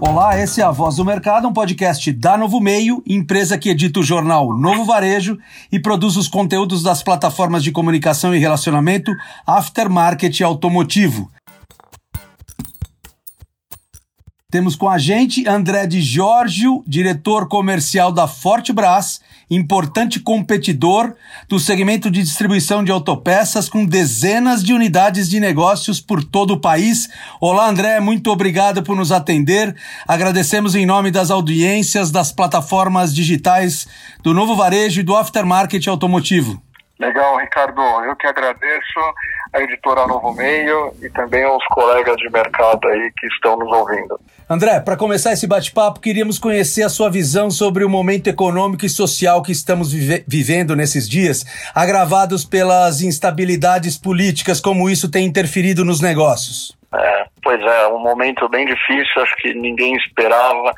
Olá, esse é a Voz do Mercado, um podcast da Novo Meio, empresa que edita o jornal Novo Varejo e produz os conteúdos das plataformas de comunicação e relacionamento Aftermarket Automotivo. Temos com a gente André de Giorgio, diretor comercial da Fortebras, importante competidor do segmento de distribuição de autopeças com dezenas de unidades de negócios por todo o país. Olá, André, muito obrigado por nos atender. Agradecemos em nome das audiências das plataformas digitais do Novo Varejo e do Aftermarket Automotivo. Legal, Ricardo. Eu que agradeço a editora Novo Meio e também aos colegas de mercado aí que estão nos ouvindo. André, para começar esse bate-papo, queríamos conhecer a sua visão sobre o momento econômico e social que estamos vive vivendo nesses dias, agravados pelas instabilidades políticas, como isso tem interferido nos negócios. É, pois é, um momento bem difícil, acho que ninguém esperava.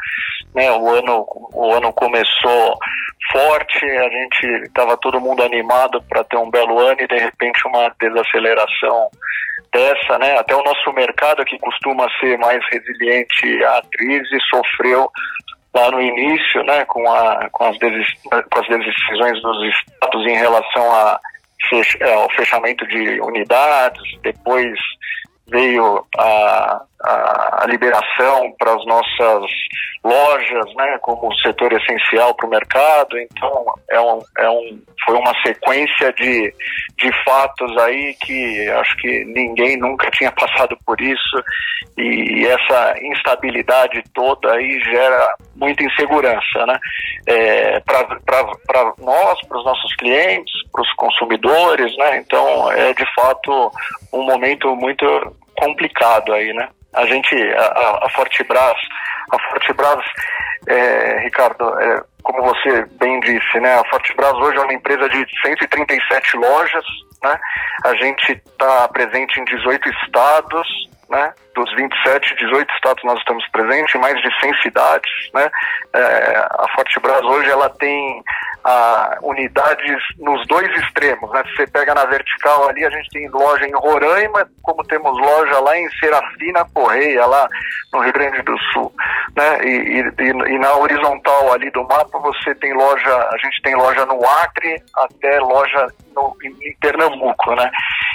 Né? O, ano, o ano começou forte, a gente estava todo mundo animado para ter um belo ano e de repente uma desaceleração dessa, né? Até o nosso mercado que costuma ser mais resiliente à crise sofreu lá no início, né? Com, a, com, as, com as decisões dos estados em relação a, ao fechamento de unidades, depois veio a, a, liberação para as nossas lojas, né, como setor essencial para o mercado. Então, é um, é um, foi uma sequência de, de fatos aí que acho que ninguém nunca tinha passado por isso e essa instabilidade toda aí gera muita insegurança, né, é, para nós, para os nossos clientes, para os consumidores, né. Então, é de fato um momento muito complicado aí, né. A gente, a, a Fortebras, a Fortebras, é, Ricardo, é, como você bem disse, né, a Fortebras hoje é uma empresa de 137 lojas, né, a gente está presente em 18 estados, né, dos 27, 18 estados nós estamos presentes, em mais de 100 cidades, né, é, a Fortebras hoje ela tem a, unidades nos dois extremos. Né? Se você pega na vertical ali, a gente tem loja em Roraima, como temos loja lá em Serafina Correia, lá no Rio Grande do Sul. Né? E, e, e, na horizontal ali do mapa você tem loja, a gente tem loja no Acre até loja no, em Pernambuco. Né?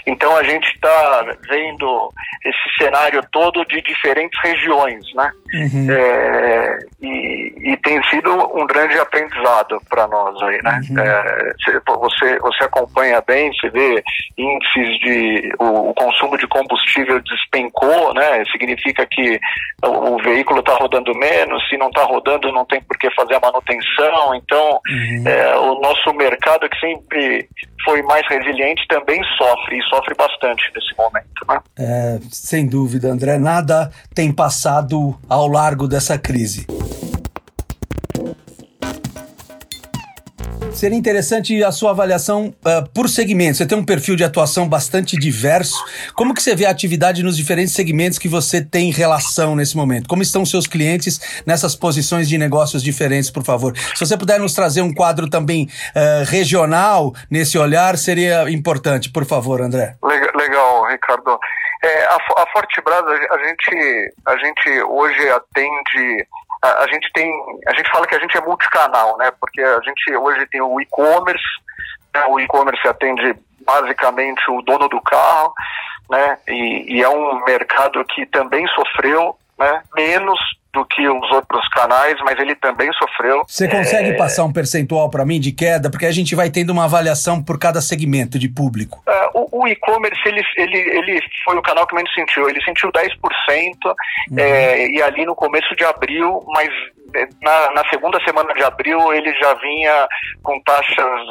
Então a gente está vendo esse cenário todo de diferentes regiões. Né? Uhum. É, e, e tem sido um grande aprendizado para nós aí, né? Uhum. É, você, você acompanha bem, você vê índices de o, o, consumo de combustível despencou, né? Significa que o, o veículo está rodando menos, se não está rodando não tem por que fazer a manutenção, então uhum. é, o nosso mercado que sempre foi mais resiliente também sofre, e sofre bastante nesse momento. Né? É, sem dúvida, André, nada tem passado ao largo dessa crise. Seria interessante a sua avaliação uh, por segmento. Você tem um perfil de atuação bastante diverso. Como que você vê a atividade nos diferentes segmentos que você tem relação nesse momento? Como estão seus clientes nessas posições de negócios diferentes, por favor? Se você puder nos trazer um quadro também uh, regional nesse olhar, seria importante, por favor, André. Legal, Ricardo. É, a, a Fortebras, a, a, gente, a gente hoje atende a, a, gente tem, a gente fala que a gente é multicanal, né? Porque a gente hoje tem o e-commerce, né? o e-commerce atende basicamente o dono do carro, né? E, e é um mercado que também sofreu, né? Menos do que os outros canais, mas ele também sofreu. Você consegue é... passar um percentual para mim de queda? Porque a gente vai tendo uma avaliação por cada segmento de público. É, o, o e-commerce, ele, ele, ele foi o canal que menos sentiu. Ele sentiu 10%, uhum. é, e ali no começo de abril, mas na, na, segunda semana de abril ele já vinha com taxas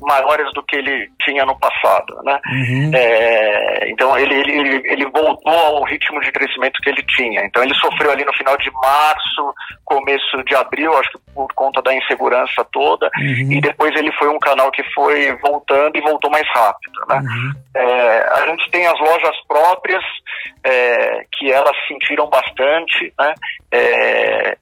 maiores do que ele tinha no passado, né? Uhum. É, então ele, ele, ele voltou ao ritmo de crescimento que ele tinha. Então ele sofreu ali no final de março, começo de abril, acho que por conta da insegurança toda, uhum. e depois ele foi um canal que foi voltando e voltou mais rápido, né? Uhum. É, a gente tem as lojas próprias é, que elas sentiram bastante, né? É,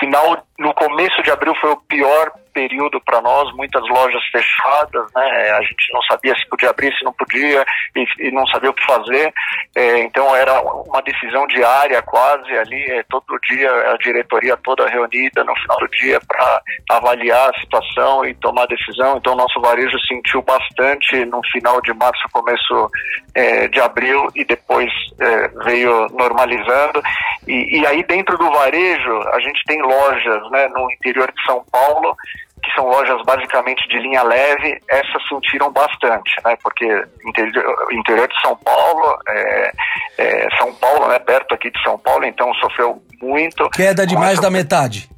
final, no começo de abril foi o pior período para nós, muitas lojas fechadas, né? A gente não sabia se podia abrir, se não podia, e, e não sabia o que fazer. É, então era uma decisão diária quase ali, é, todo dia a diretoria toda reunida no final do dia para avaliar a situação e tomar decisão. Então nosso varejo sentiu bastante no final de março, começo é, de abril e depois é, veio normalizando. E, e aí dentro do varejo a gente tem lojas né, no interior de São Paulo que são lojas basicamente de linha leve, essas sentiram bastante, né? Porque interior, interior de São Paulo, é, é, São Paulo, né? Perto aqui de São Paulo, então sofreu muito. Queda de mais da metade.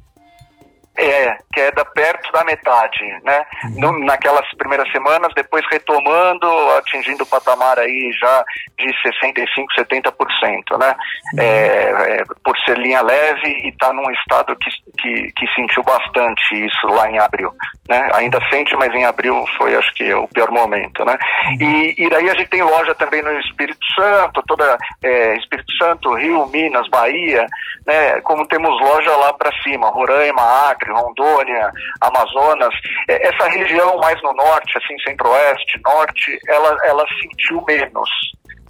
É, queda perto da metade, né? Uhum. No, naquelas primeiras semanas, depois retomando, atingindo o patamar aí já de 65, 70%, né? Uhum. É, é, por ser linha leve e está num estado que, que, que, sentiu bastante isso lá em abril, né? Ainda sente, mas em abril foi, acho que, o pior momento, né? Uhum. E, e daí a gente tem loja também no Espírito Santo, toda é, Espírito Santo, Rio, Minas, Bahia, né? Como temos loja lá para cima, Roraima, Acre, Rondônia, Amazonas, é, essa região mais no norte, assim, centro-oeste, norte, ela, ela sentiu menos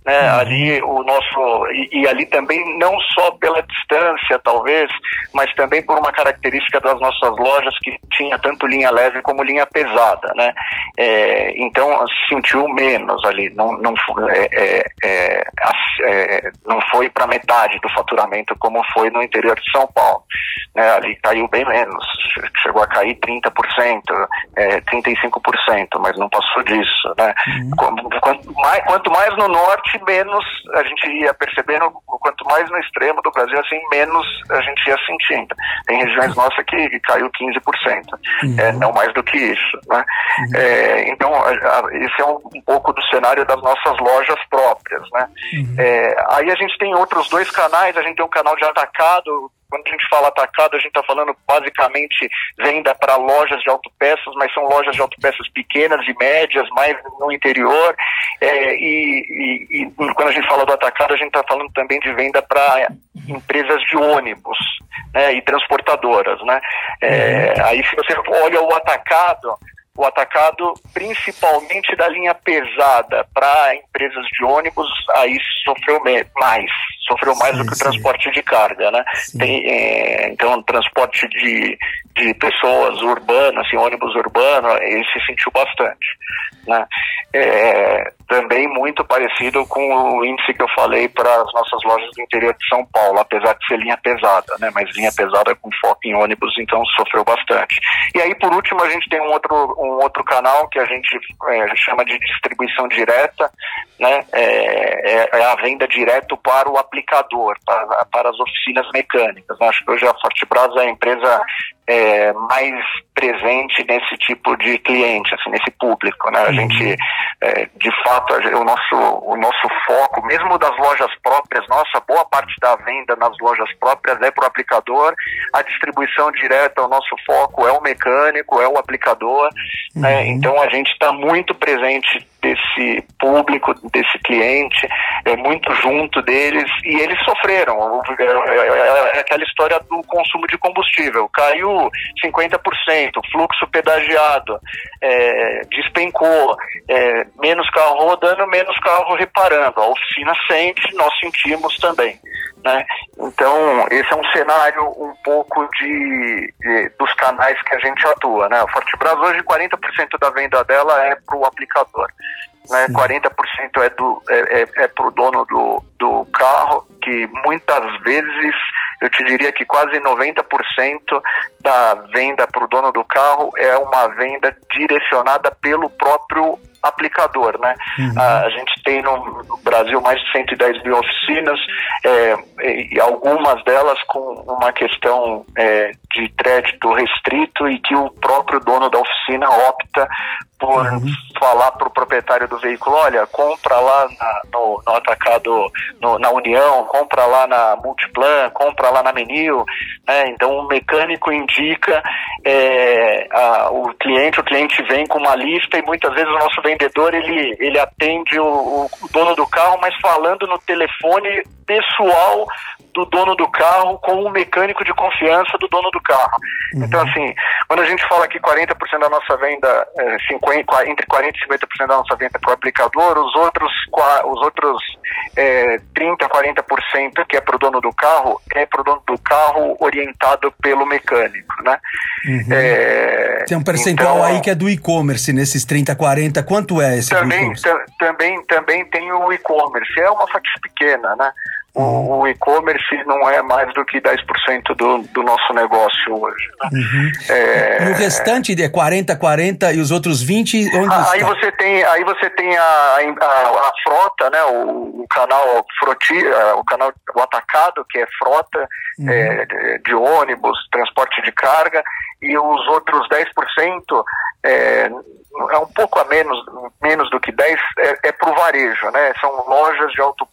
né? Uhum. Ali o nosso e, e, ali também não só pela distância talvez, mas também por uma característica das nossas lojas que tinha tanto linha leve como linha pesada, né? É, então sentiu menos ali, não não é, é, é, é não foi para metade do faturamento como foi no interior de São Paulo, né? Ali caiu bem menos, chegou a cair 30%, é, 35%, mas não passou disso, né? Uhum. Quanto, quanto mais quanto mais no norte menos a gente ia percebendo, quanto mais no extremo do Brasil, assim, menos a gente ia sentindo. Tem regiões nossas que, que caiu 15%, uhum. é, não mais do que isso. Né? Uhum. É, então, a, a, esse é um, um, pouco do cenário das nossas lojas próprias. Né? Uhum. É, aí a gente tem outros dois canais, a gente tem um canal de atacado, quando a gente fala atacado, a gente está falando basicamente venda para lojas de autopeças, mas são lojas de autopeças pequenas e médias, mais no interior. É, e, e, e, quando a gente fala do atacado, a gente está falando também de venda para empresas de ônibus né, e transportadoras. Né? É, uhum. aí, se você olha o atacado, o atacado, principalmente da linha pesada para empresas de ônibus, aí sofreu mais, sofreu mais sim, do que o transporte de carga, né? Tem, é, então, transporte de, de pessoas urbanas, assim, ônibus urbano, ele se sentiu bastante, né? É, também muito parecido com o índice que eu falei para as nossas lojas do interior de São Paulo, apesar de ser linha pesada, né? Mas linha pesada com foco em ônibus, então sofreu bastante. E aí, por último, a gente tem um outro, um outro canal que a gente é, chama de distribuição direta, né? É, é, é, a venda direto para o aplicador, para, para as oficinas mecânicas. Acho que hoje a Fortebras é a empresa é, mais presente nesse tipo de cliente, assim, nesse público, né? A uhum. gente, é, de fato, o nosso, o nosso foco, mesmo das lojas próprias, nossa, boa parte da venda nas lojas próprias é para o aplicador, a distribuição direta, o nosso foco é o mecânico, é o aplicador, né? uhum. né? Então a gente está muito presente desse público, desse cliente, é muito junto deles e eles sofreram. É, é, é aquela história do consumo de combustível, caiu 50%, fluxo pedagiado, é, despencou, é, menos carro rodando, menos carro reparando. A oficina sente, nós sentimos também. Né? Então, esse é um cenário um pouco de, de dos canais que a gente atua. Né? A Fortebras hoje, 40% da venda dela é para o aplicador. Né? 40% é, do, é, é, é para o dono do, do carro, que muitas vezes, eu te diria que quase 90% da venda para o dono do carro é uma venda direcionada pelo próprio aplicador, né? Uhum. A, gente tem no, Brasil mais de 110 mil oficinas é, e algumas delas com uma questão é, de crédito restrito e que o próprio dono da oficina opta por uhum. falar para o proprietário do veículo, olha, compra lá na, no, no, atacado, no, na União, compra lá na Multiplan, compra lá na Menil, né? Então o mecânico indica é, a, o cliente, o cliente vem com uma lista e muitas vezes o nosso vendedor ele, ele atende o, o dono do carro, mas falando no telefone pessoal do dono do carro com o mecânico de confiança do dono do carro. Uhum. Então, assim, quando a gente fala que 40% da nossa venda, é, 50, entre 40% e 50% da nossa venda é para o aplicador, os outros, os outros é, 30%, 40% que é para o dono do carro, é para o dono do carro orientado pelo mecânico, né? Uhum. É, Tem um percentual então, aí que é do e-commerce, nesses 30%, 40%, quanto é esse também, também, também tem o e-commerce, é uma fatia pequena, né? O, o e-commerce não é mais do que 10% do, do nosso negócio hoje. Né? Uhum. É... E o restante é 40, 40 e os outros 20, onde aí você tem Aí você tem a, a, a frota, né? o, o canal froti, o canal o atacado, que é frota uhum. é, de, ônibus, transporte de carga, e os outros 10% é, é um pouco a menos, menos do que 10, é, é para o varejo, né? São lojas de autopeças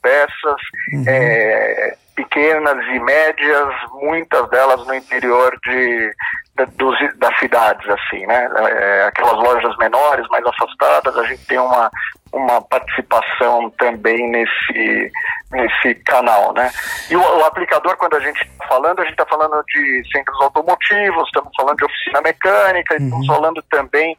uhum. é, pequenas e médias, muitas delas no interior de, de dos, das cidades, assim, né? É, aquelas lojas menores, mais afastadas, a gente tem uma, uma participação também nesse, nesse canal, né? E o, o aplicador, quando a gente está falando, a gente está falando de centros automotivos, estamos falando de oficina mecânica, uhum. estamos falando também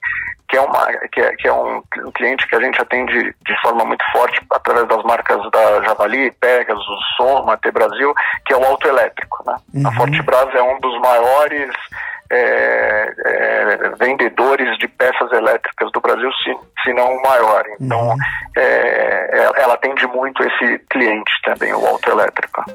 que é, uma, que é, que é um, um, cliente que a gente atende de forma muito forte através das marcas da Javali, Pegasus, Soma, T Brasil, que é o autoelétrico, né? Uhum. A Fortebras é um dos maiores é, é, vendedores de peças elétricas do Brasil, se, se não o maior. Então, uhum. é, ela atende muito esse cliente também, o autoelétrico.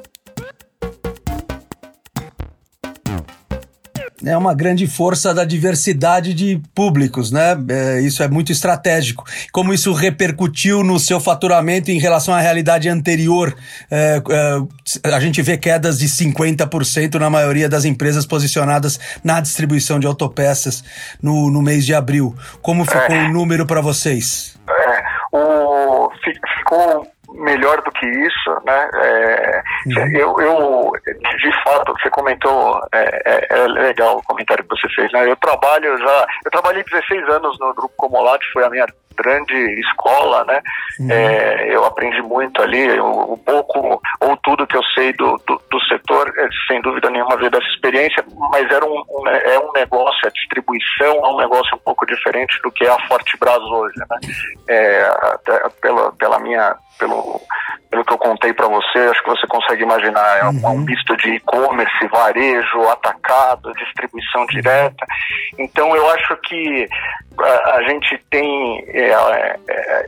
É uma grande força da diversidade de públicos, né? É, isso é muito estratégico. Como isso repercutiu no seu faturamento em relação à realidade anterior? É, é, a gente vê quedas de 50% na maioria das empresas posicionadas na distribuição de autopeças no, no mês de abril. Como ficou é. o número para vocês? É, o, ficou melhor do que isso, né? É, uhum. eu, eu, de fato, você comentou, é, é, é, legal o comentário que você fez, né? Eu trabalho já, eu trabalhei 16 anos no Grupo Comolate, foi a minha grande escola, né? Uhum. É, eu aprendi muito ali, o, o, pouco ou tudo que eu sei do, do, do, setor, é, sem dúvida nenhuma veio dessa experiência, mas era um, um, é um negócio, a distribuição é um negócio um pouco diferente do que é a Fortebras hoje, né? É, pela, pela minha pelo, pelo que eu contei para você, acho que você consegue imaginar. É um, uhum. um misto de e-commerce, varejo, atacado, distribuição direta. Então eu acho que a, a gente tem. É, é,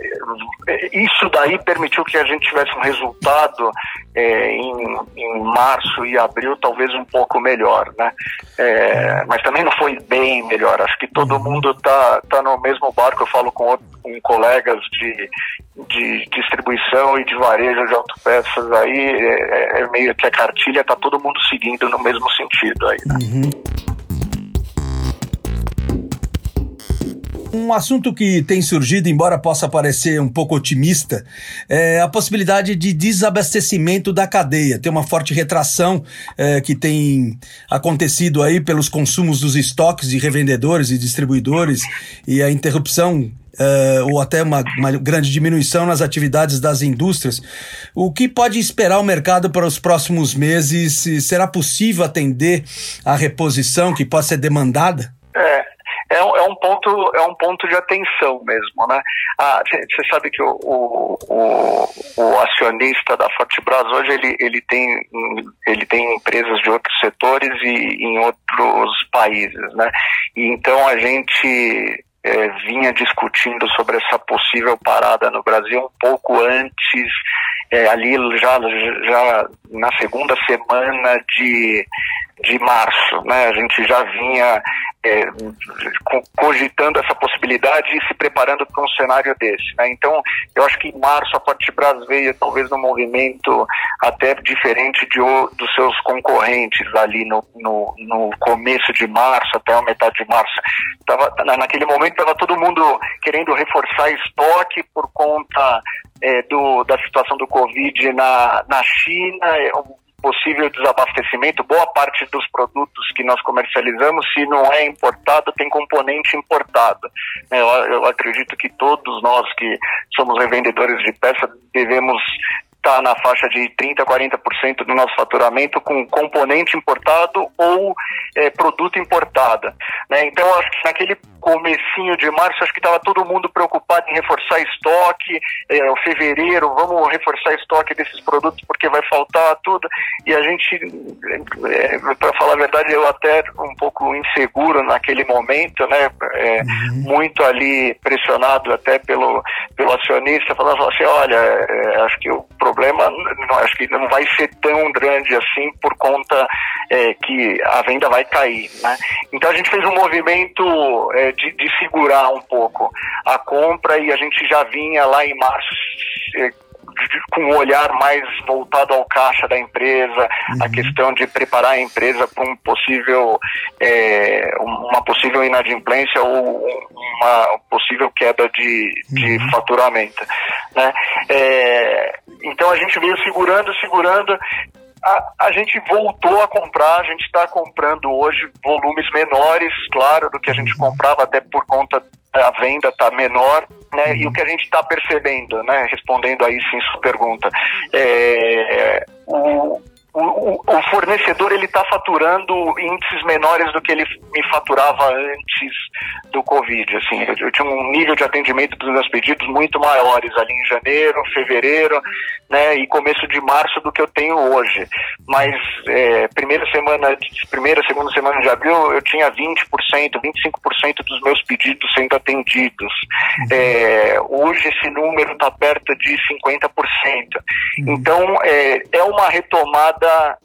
é, isso daí permitiu que a gente tivesse um resultado é, em, em março e abril talvez um pouco melhor, né? É, mas também não foi bem melhor. Acho que todo uhum. mundo está tá no mesmo barco. Eu falo com, com colegas de, de distribuição e de varejo de autopeças aí, é, é meio que a cartilha está todo mundo seguindo no mesmo sentido aí. Né? Uhum. Um assunto que tem surgido, embora possa parecer um pouco otimista, é a possibilidade de desabastecimento da cadeia. Tem uma forte retração é, que tem acontecido aí pelos consumos dos estoques de revendedores e distribuidores e a interrupção Uh, ou até uma, uma, grande diminuição nas atividades das indústrias. O que pode esperar o mercado para os próximos meses? Será possível atender a reposição que pode ser demandada? É, um, é um ponto é um ponto de atenção mesmo, né? Você ah, sabe que o, o, o, o, acionista da Fortebras hoje ele, ele tem ele tem empresas de outros setores e em outros países, né? E então a gente é, vinha discutindo sobre essa possível parada no Brasil um pouco antes, é, ali já, já na segunda semana de de março, né? A gente já vinha é, cogitando essa possibilidade e se preparando para um cenário desse. Né? Então, eu acho que em março a Fortebras veio talvez num movimento até diferente de, dos seus concorrentes ali no, no, no, começo de março até a metade de março. Tava, naquele momento estava todo mundo querendo reforçar estoque por conta é, do, da situação do Covid na, na China, é, possível desabastecimento. Boa parte dos produtos que nós comercializamos, se não é importado, tem componente importado. Eu, eu acredito que todos nós que somos revendedores de peça devemos está na faixa de 30% a 40% do nosso faturamento com componente importado ou é, produto importado. Né? Então, acho que naquele comecinho de março, acho que estava todo mundo preocupado em reforçar estoque, é, o fevereiro, vamos reforçar estoque desses produtos porque vai faltar tudo, e a gente, é, para falar a verdade, eu até um pouco inseguro naquele momento, né, é, uhum. muito ali pressionado até pelo, pelo acionista, falando assim, olha, é, acho que o problema, não, acho que não vai ser tão grande assim por conta é, que a venda vai cair, né? Então a gente fez um movimento é, de, de, segurar um pouco a compra e a gente já vinha lá em março é, com um olhar mais voltado ao caixa da empresa, uhum. a questão de preparar a empresa para um possível, é, uma possível inadimplência ou uma possível queda de, de uhum. faturamento. Né? É, então a gente veio segurando, segurando, a, a gente voltou a comprar, a gente está comprando hoje volumes menores, claro, do que a gente uhum. comprava, até por conta da venda está menor, né? E o que a gente está percebendo, né? Respondendo aí sim sua pergunta, é, o, o, o, fornecedor ele está faturando índices menores do que ele me faturava antes do Covid. Assim, eu, eu, tinha um nível de atendimento dos meus pedidos muito maiores ali em janeiro, fevereiro, né, e começo de março do que eu tenho hoje. Mas é, primeira semana, primeira, segunda semana de abril, eu tinha 20%, 25% dos meus pedidos sendo atendidos. Uhum. É, hoje esse número está perto de 50%. Uhum. Então é, é uma retomada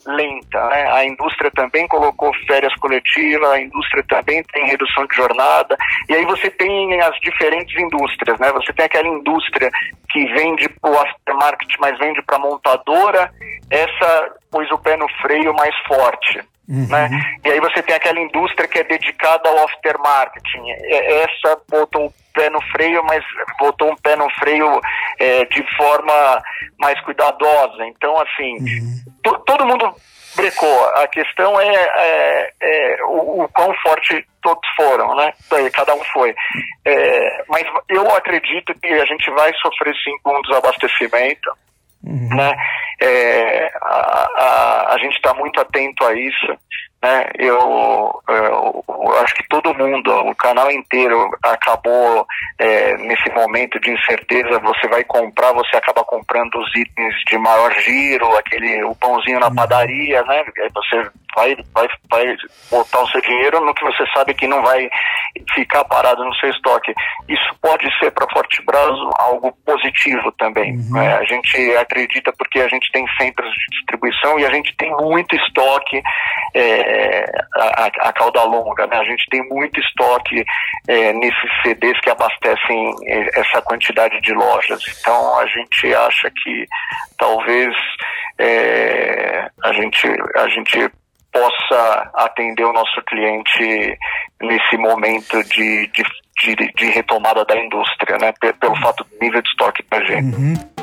lenta. Né? A indústria também colocou férias coletivas, a indústria também tem redução de jornada. E aí você tem as diferentes indústrias. Né? Você tem aquela indústria que vende para o aftermarket mas vende para montadora, essa pôs o pé no freio mais forte. Uhum. Né? E aí você tem aquela indústria que é dedicada ao aftermarket. Essa botou o pé no freio, mas botou um pé no freio é, de forma mais cuidadosa. Então, assim, uhum. todo mundo brecou. A questão é, é, é o, o, quão forte todos foram, né? Cada um foi. É, mas eu acredito que a gente vai sofrer sim com um desabastecimento. Uhum. Né? É, a, a, a gente está muito atento a isso. Né? Eu, eu, eu, acho que mundo, o canal inteiro acabou é, nesse momento de incerteza. Você vai comprar, você acaba comprando os itens de maior giro, aquele o pãozinho na uhum. padaria, né? Você vai, vai, vai botar o seu dinheiro no que você sabe que não vai ficar parado no seu estoque. Isso pode ser para Fortebras algo positivo também. Uhum. Né? A gente acredita porque a gente tem centros de distribuição e a gente tem muito estoque é, a, a, cauda longa. Né? A gente tem muito estoque é, nesses CDs que abastecem é, essa quantidade de lojas. Então a gente acha que talvez é, a gente a gente possa atender o nosso cliente nesse momento de, de, de, de retomada da indústria, né? Pelo fato do nível de estoque da gente. Uhum.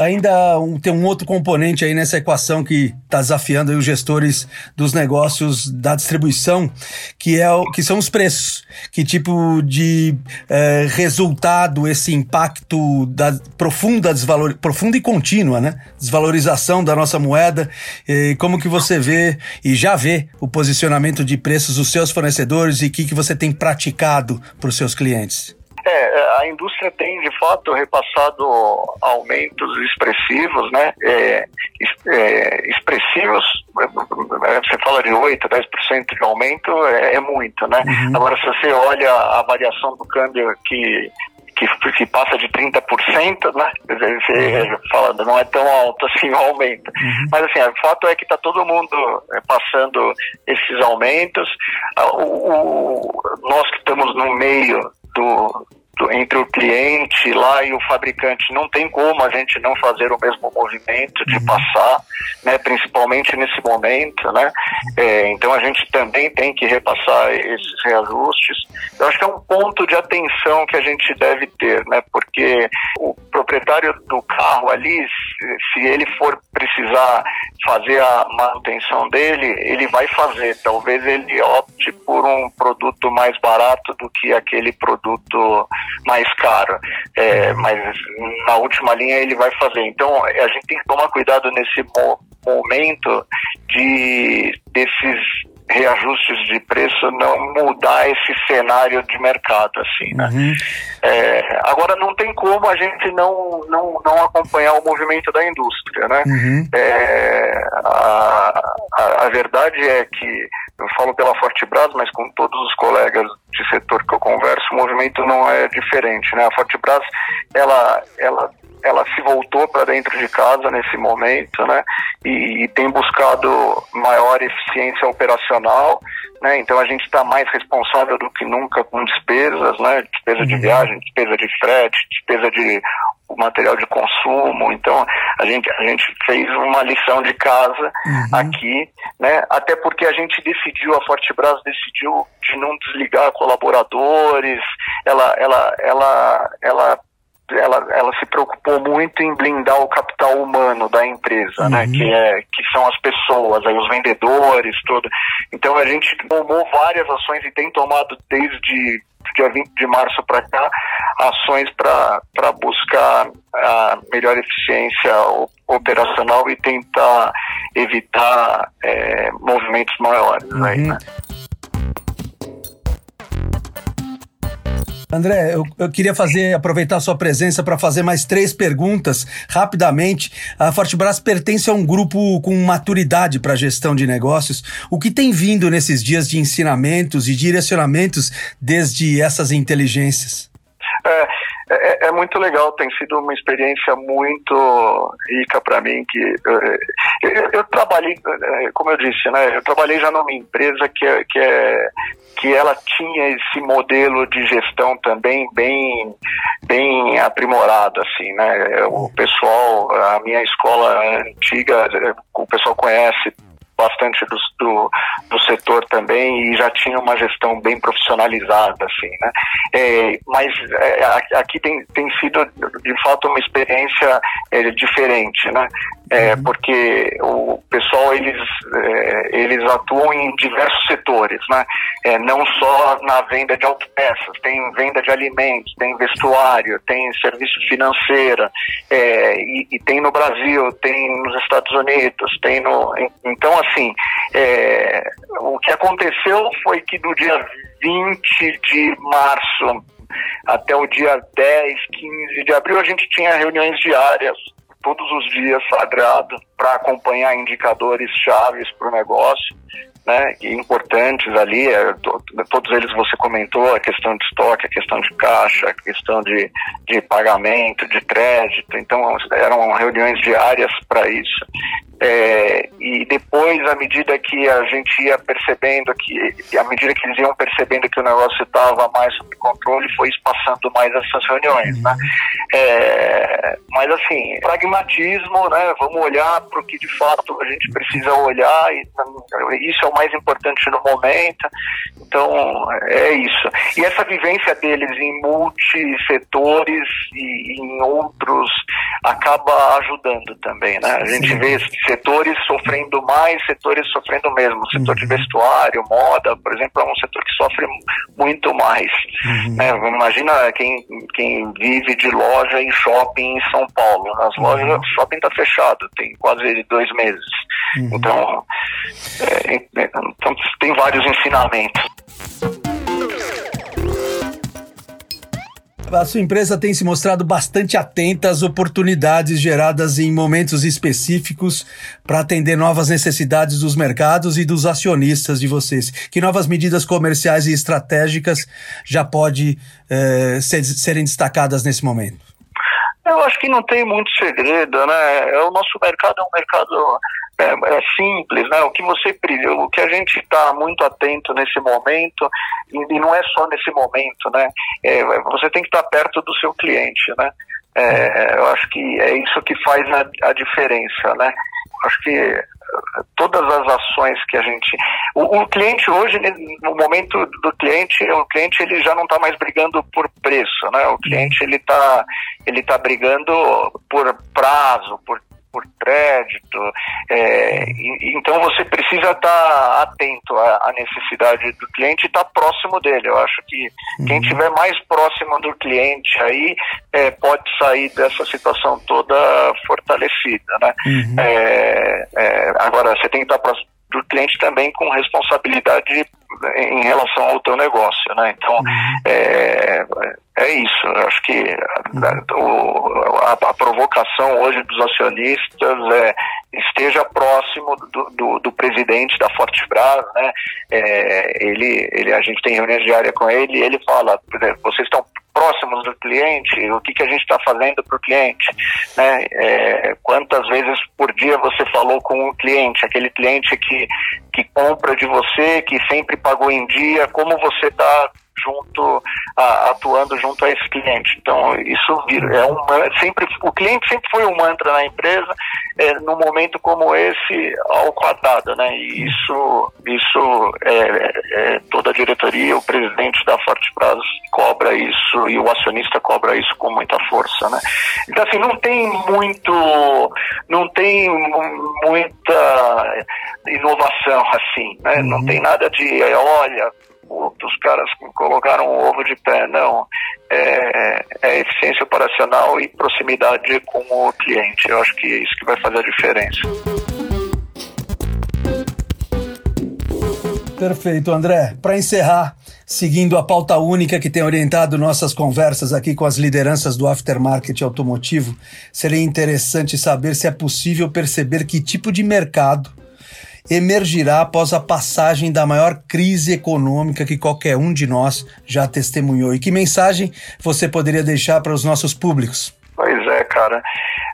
Ainda um, tem um outro componente aí nessa equação que está desafiando os gestores dos negócios da distribuição, que, é o, que são os preços. Que tipo de é, resultado esse impacto da profunda, desvalor, profunda e contínua né? desvalorização da nossa moeda, como que você vê e já vê o posicionamento de preços dos seus fornecedores e o que, que você tem praticado para os seus clientes? É, a indústria tem de fato repassado aumentos expressivos, né? É, é, expressivos, é, você fala de 8, 10% de aumento, é, é, muito, né? Uhum. Agora, se você olha a variação do câmbio que que, que passa de 30%, né? Você uhum. falando, não é tão alto assim o aumento. Uhum. Mas assim, o fato é que está todo mundo é, passando esses aumentos. Ah, o, o, nós que estamos no meio do, entre o cliente lá e o fabricante. Não tem como a gente não fazer o mesmo movimento de uhum. passar, né, principalmente nesse momento. Né? É, então a gente também tem que repassar esses reajustes. Eu acho que é um ponto de atenção que a gente deve ter, né, porque o proprietário do carro ali, se ele for precisar fazer a manutenção dele, ele vai fazer. Talvez ele opte por um produto mais barato do que aquele produto mais caro. É, mas na última linha ele vai fazer. Então a gente tem que tomar cuidado nesse mo momento de desses reajustes de preço não mudar esse cenário de mercado assim né? Uhum. É, agora não tem como a gente não, não, não acompanhar o movimento da indústria né uhum. é, a, a, a, verdade é que eu falo pela Fortebras mas com todos os colegas de setor que eu converso o movimento não é diferente né a Fortebras ela ela ela se voltou para dentro de casa nesse momento, né? E, e tem buscado maior eficiência operacional, né? Então a gente está mais responsável do que nunca com despesas, né? Despesa de uhum. viagem, despesa de frete, despesa de material de consumo. Então a gente a gente fez uma lição de casa uhum. aqui, né? Até porque a gente decidiu, a Fortebras decidiu de não desligar colaboradores. Ela ela ela ela ela, ela se preocupou muito em blindar o capital humano da empresa, né, uhum. né? Que, é, que são as pessoas, aí, os vendedores, tudo. Então a gente tomou várias ações e tem tomado desde dia 20 de março para cá ações para buscar a melhor eficiência operacional e tentar evitar é, movimentos maiores. Uhum. Aí, né? André, eu, eu, queria fazer, aproveitar a sua presença para fazer mais três perguntas rapidamente. A Fortebras pertence a um grupo com maturidade para gestão de negócios. O que tem vindo nesses dias de ensinamentos e direcionamentos desde essas inteligências? É, é, é muito legal, tem sido uma experiência muito rica para mim. Que eu, eu, eu, trabalhei, como eu disse, né? Eu trabalhei já numa empresa que é, que é que ela tinha esse modelo de gestão também bem bem aprimorado assim né o pessoal a minha escola antiga o pessoal conhece bastante do, do, do, setor também e já tinha uma gestão bem profissionalizada, assim, né? É, mas é, aqui tem, tem sido, de fato, uma experiência é, diferente, né? É, uhum. porque o pessoal eles é, eles atuam em diversos setores, né? É, não só na venda de autopeças, tem venda de alimentos, tem vestuário, tem serviço financeiro, é, e, e, tem no Brasil, tem nos Estados Unidos, tem no então assim é, o que aconteceu foi que do dia 20 de março até o dia 10, 15 de abril a gente tinha reuniões diárias todos os dias sagrado para acompanhar indicadores chaves para o negócio, né, importantes ali, é, to, todos eles você comentou, a questão de estoque, a questão de caixa, a questão de, de pagamento, de crédito, então eram reuniões diárias para isso. É, e depois, à medida que a gente ia percebendo que, à medida que eles iam percebendo que o negócio estava mais sob controle, foi espaçando mais essas reuniões, né? É, mas assim, pragmatismo, né? Vamos olhar para o que de fato a gente precisa olhar e isso é o mais importante no momento. Então, é isso. E essa vivência deles em multissetores e em outros acaba ajudando também, né? A gente vê setores sofrendo mais, setores sofrendo mesmo. O setor uhum. de vestuário, moda, por exemplo, é um setor que sofre muito mais. Uhum. Né? Imagina quem, quem vive de loja em shopping em São Paulo. As uhum. lojas, o shopping está fechado, tem quase dois meses. Uhum. Então, é, então, tem vários ensinamentos. a sua empresa tem se mostrado bastante atenta às oportunidades geradas em momentos específicos para atender novas necessidades dos mercados e dos acionistas de vocês. Que novas medidas comerciais e estratégicas já pode eh, ser, serem destacadas nesse momento? Eu acho que não tem muito segredo, né? É, o nosso mercado é um mercado é, é simples, né? O que você o que a gente está muito atento nesse momento e, e, não é só nesse momento, né? É, você tem que estar tá perto do seu cliente, né? É, eu acho que é isso que faz a, a diferença, né? Eu acho que todas as ações que a gente. O, o, cliente hoje, no momento do cliente, o cliente ele já não está mais brigando por preço, né? O cliente ele está ele tá brigando por prazo, por por crédito. É, e, então você precisa estar tá atento à, à, necessidade do cliente e estar tá próximo dele. Eu acho que uhum. quem estiver mais próximo do cliente aí é, pode sair dessa situação toda fortalecida. Né? Uhum. É, é agora, você tem que estar tá próximo do cliente também com responsabilidade em relação ao teu negócio, né? Então, uhum. é, é isso. Eu acho que a, a, a, provocação hoje dos acionistas é esteja próximo do, do, do presidente da Fortebras, né? É, ele, ele, a gente tem reunião diária com ele e ele fala, vocês estão próximos do cliente, o que, que a gente está fazendo para o cliente, né? É, quantas vezes por dia você falou com o cliente, aquele cliente que, que compra de você, que sempre pagou em dia, como você está junto a, atuando junto a esse cliente. Então isso é um sempre o cliente sempre foi um mantra na empresa. É, num momento como esse ao quadrado, né? E isso isso é, é, toda a diretoria, o presidente da Forte Prazo cobra isso e o acionista cobra isso com muita força, né? Então assim não tem muito não tem muita inovação assim, né? Uhum. Não tem nada de olha os caras colocaram o ovo de pé, não. É, é, eficiência operacional e proximidade com o cliente. Eu acho que é isso que vai fazer a diferença. Perfeito, André. Para encerrar, seguindo a pauta única que tem orientado nossas conversas aqui com as lideranças do aftermarket automotivo, seria interessante saber se é possível perceber que tipo de mercado emergirá após a passagem da maior crise econômica que qualquer um de nós já testemunhou. E que mensagem você poderia deixar para os nossos públicos? Pois é, cara.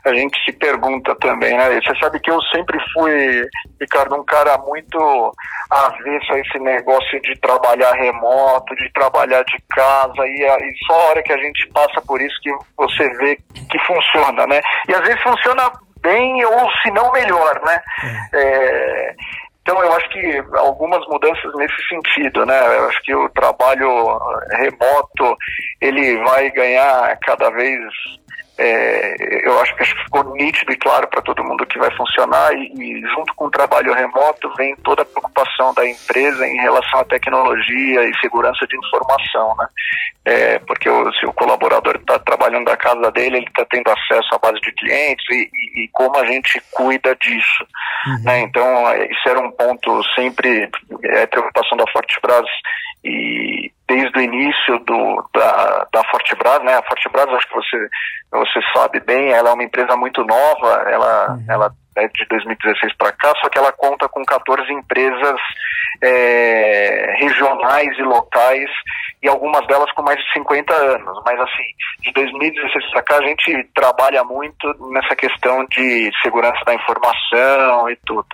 A gente se pergunta também, né? Você sabe que eu sempre fui, Ricardo, um cara muito avesso a esse negócio de trabalhar remoto, de trabalhar de casa, e, e só a hora que a gente passa por isso que você vê que funciona, né? E às vezes funciona bem ou se não melhor, né? É. É, então eu acho que algumas mudanças nesse sentido, né? Eu acho que o trabalho remoto ele vai ganhar cada vez é, eu acho que ficou nítido e claro para todo mundo que vai funcionar e, e, junto com o trabalho remoto vem toda a preocupação da empresa em relação à tecnologia e segurança de informação, né? É, porque o, se o colaborador está trabalhando da casa dele, ele está tendo acesso à base de clientes e, e, e como a gente cuida disso, uhum. né? Então isso era um ponto sempre é preocupação da Fortebras e desde o início do, da, da Fortebras, né? A Fortebras, acho que você, você sabe bem, ela é uma empresa muito nova, ela, uhum. ela é de 2016 para cá, só que ela conta com 14 empresas é, regionais e locais e algumas delas com mais de 50 anos. Mas assim, de 2016 para cá a gente trabalha muito nessa questão de segurança da informação e tudo.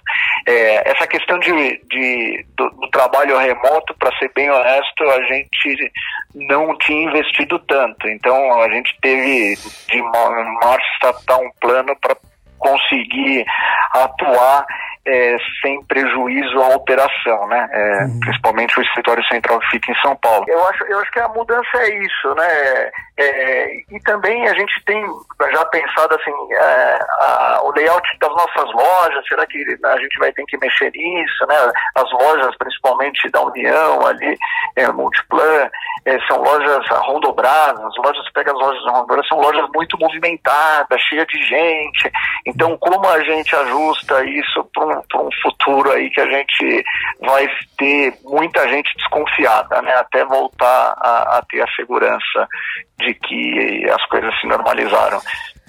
É, essa questão de, de do, do trabalho remoto, para ser bem honesto, a gente não tinha investido tanto. Então a gente teve de março está um plano para conseguir atuar é, sem prejuízo à operação, né? É, uhum. Principalmente o escritório central que fica em São Paulo. Eu acho, eu acho que a mudança é isso, né? É, e também a gente tem já pensado assim, é, a, o layout das nossas lojas, será que a gente vai ter que mexer nisso, né? As lojas, principalmente da União ali, é, Multiplan, é, são lojas Rondobras, as lojas, pega as lojas Rondobras, são lojas muito movimentadas, cheias de gente. Então, como a gente ajusta isso para um, um futuro aí que a gente vai ter muita gente desconfiada, né? Até voltar a, a ter a segurança de que as coisas se normalizaram.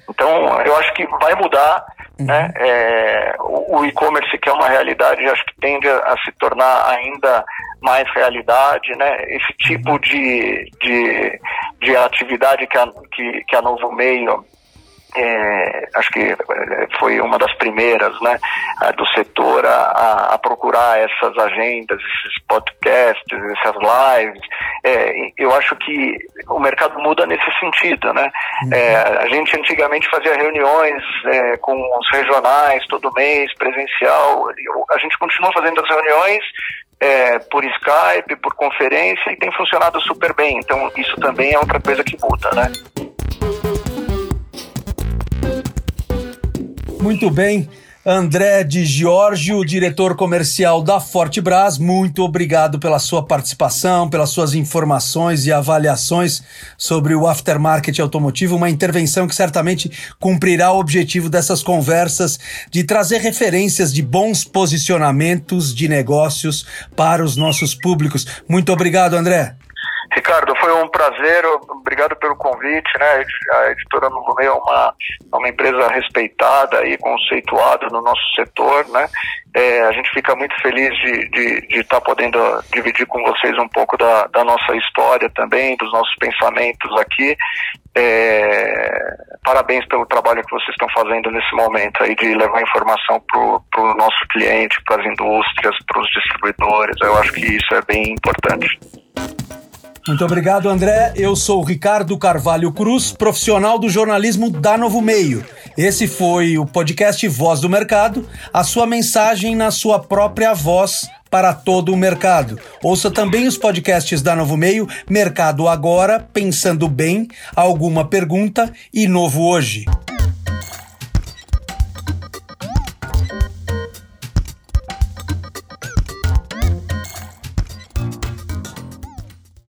Então, eu acho que vai mudar, uhum. né? É, o, o e-commerce que é uma realidade, acho que tende a, a, se tornar ainda mais realidade, né? Esse tipo uhum. de, de, de atividade que a, que, que a Novo Meio é, acho que é, foi uma das primeiras né, do setor a, a, procurar essas agendas, esses podcasts, essas lives. É, eu acho que o mercado muda nesse sentido. Né? É, a gente antigamente fazia reuniões é, com os regionais todo mês, presencial. A gente continua fazendo as reuniões é, por Skype, por conferência e tem funcionado super bem. Então isso também é outra coisa que muda, né? Muito bem. André de Giorgio, diretor comercial da Fortebras, muito obrigado pela sua participação, pelas suas informações e avaliações sobre o aftermarket automotivo, uma intervenção que certamente cumprirá o objetivo dessas conversas de trazer referências de bons posicionamentos de negócios para os nossos públicos. Muito obrigado, André. Ricardo, foi um prazer, obrigado pelo convite, né? A editora Novo Meio é uma, é uma empresa respeitada e conceituada no nosso setor, né? É, a gente fica muito feliz de estar tá podendo dividir com vocês um pouco da, da nossa história também, dos nossos pensamentos aqui. É, parabéns pelo trabalho que vocês estão fazendo nesse momento aí de levar informação para o nosso cliente, para as indústrias, para os distribuidores. Eu acho que isso é bem importante. Muito obrigado, André. Eu sou Ricardo Carvalho Cruz, profissional do jornalismo da Novo Meio. Esse foi o podcast Voz do Mercado, a sua mensagem na sua própria voz para todo o mercado. Ouça também os podcasts da Novo Meio, Mercado Agora, Pensando Bem, Alguma Pergunta e Novo Hoje.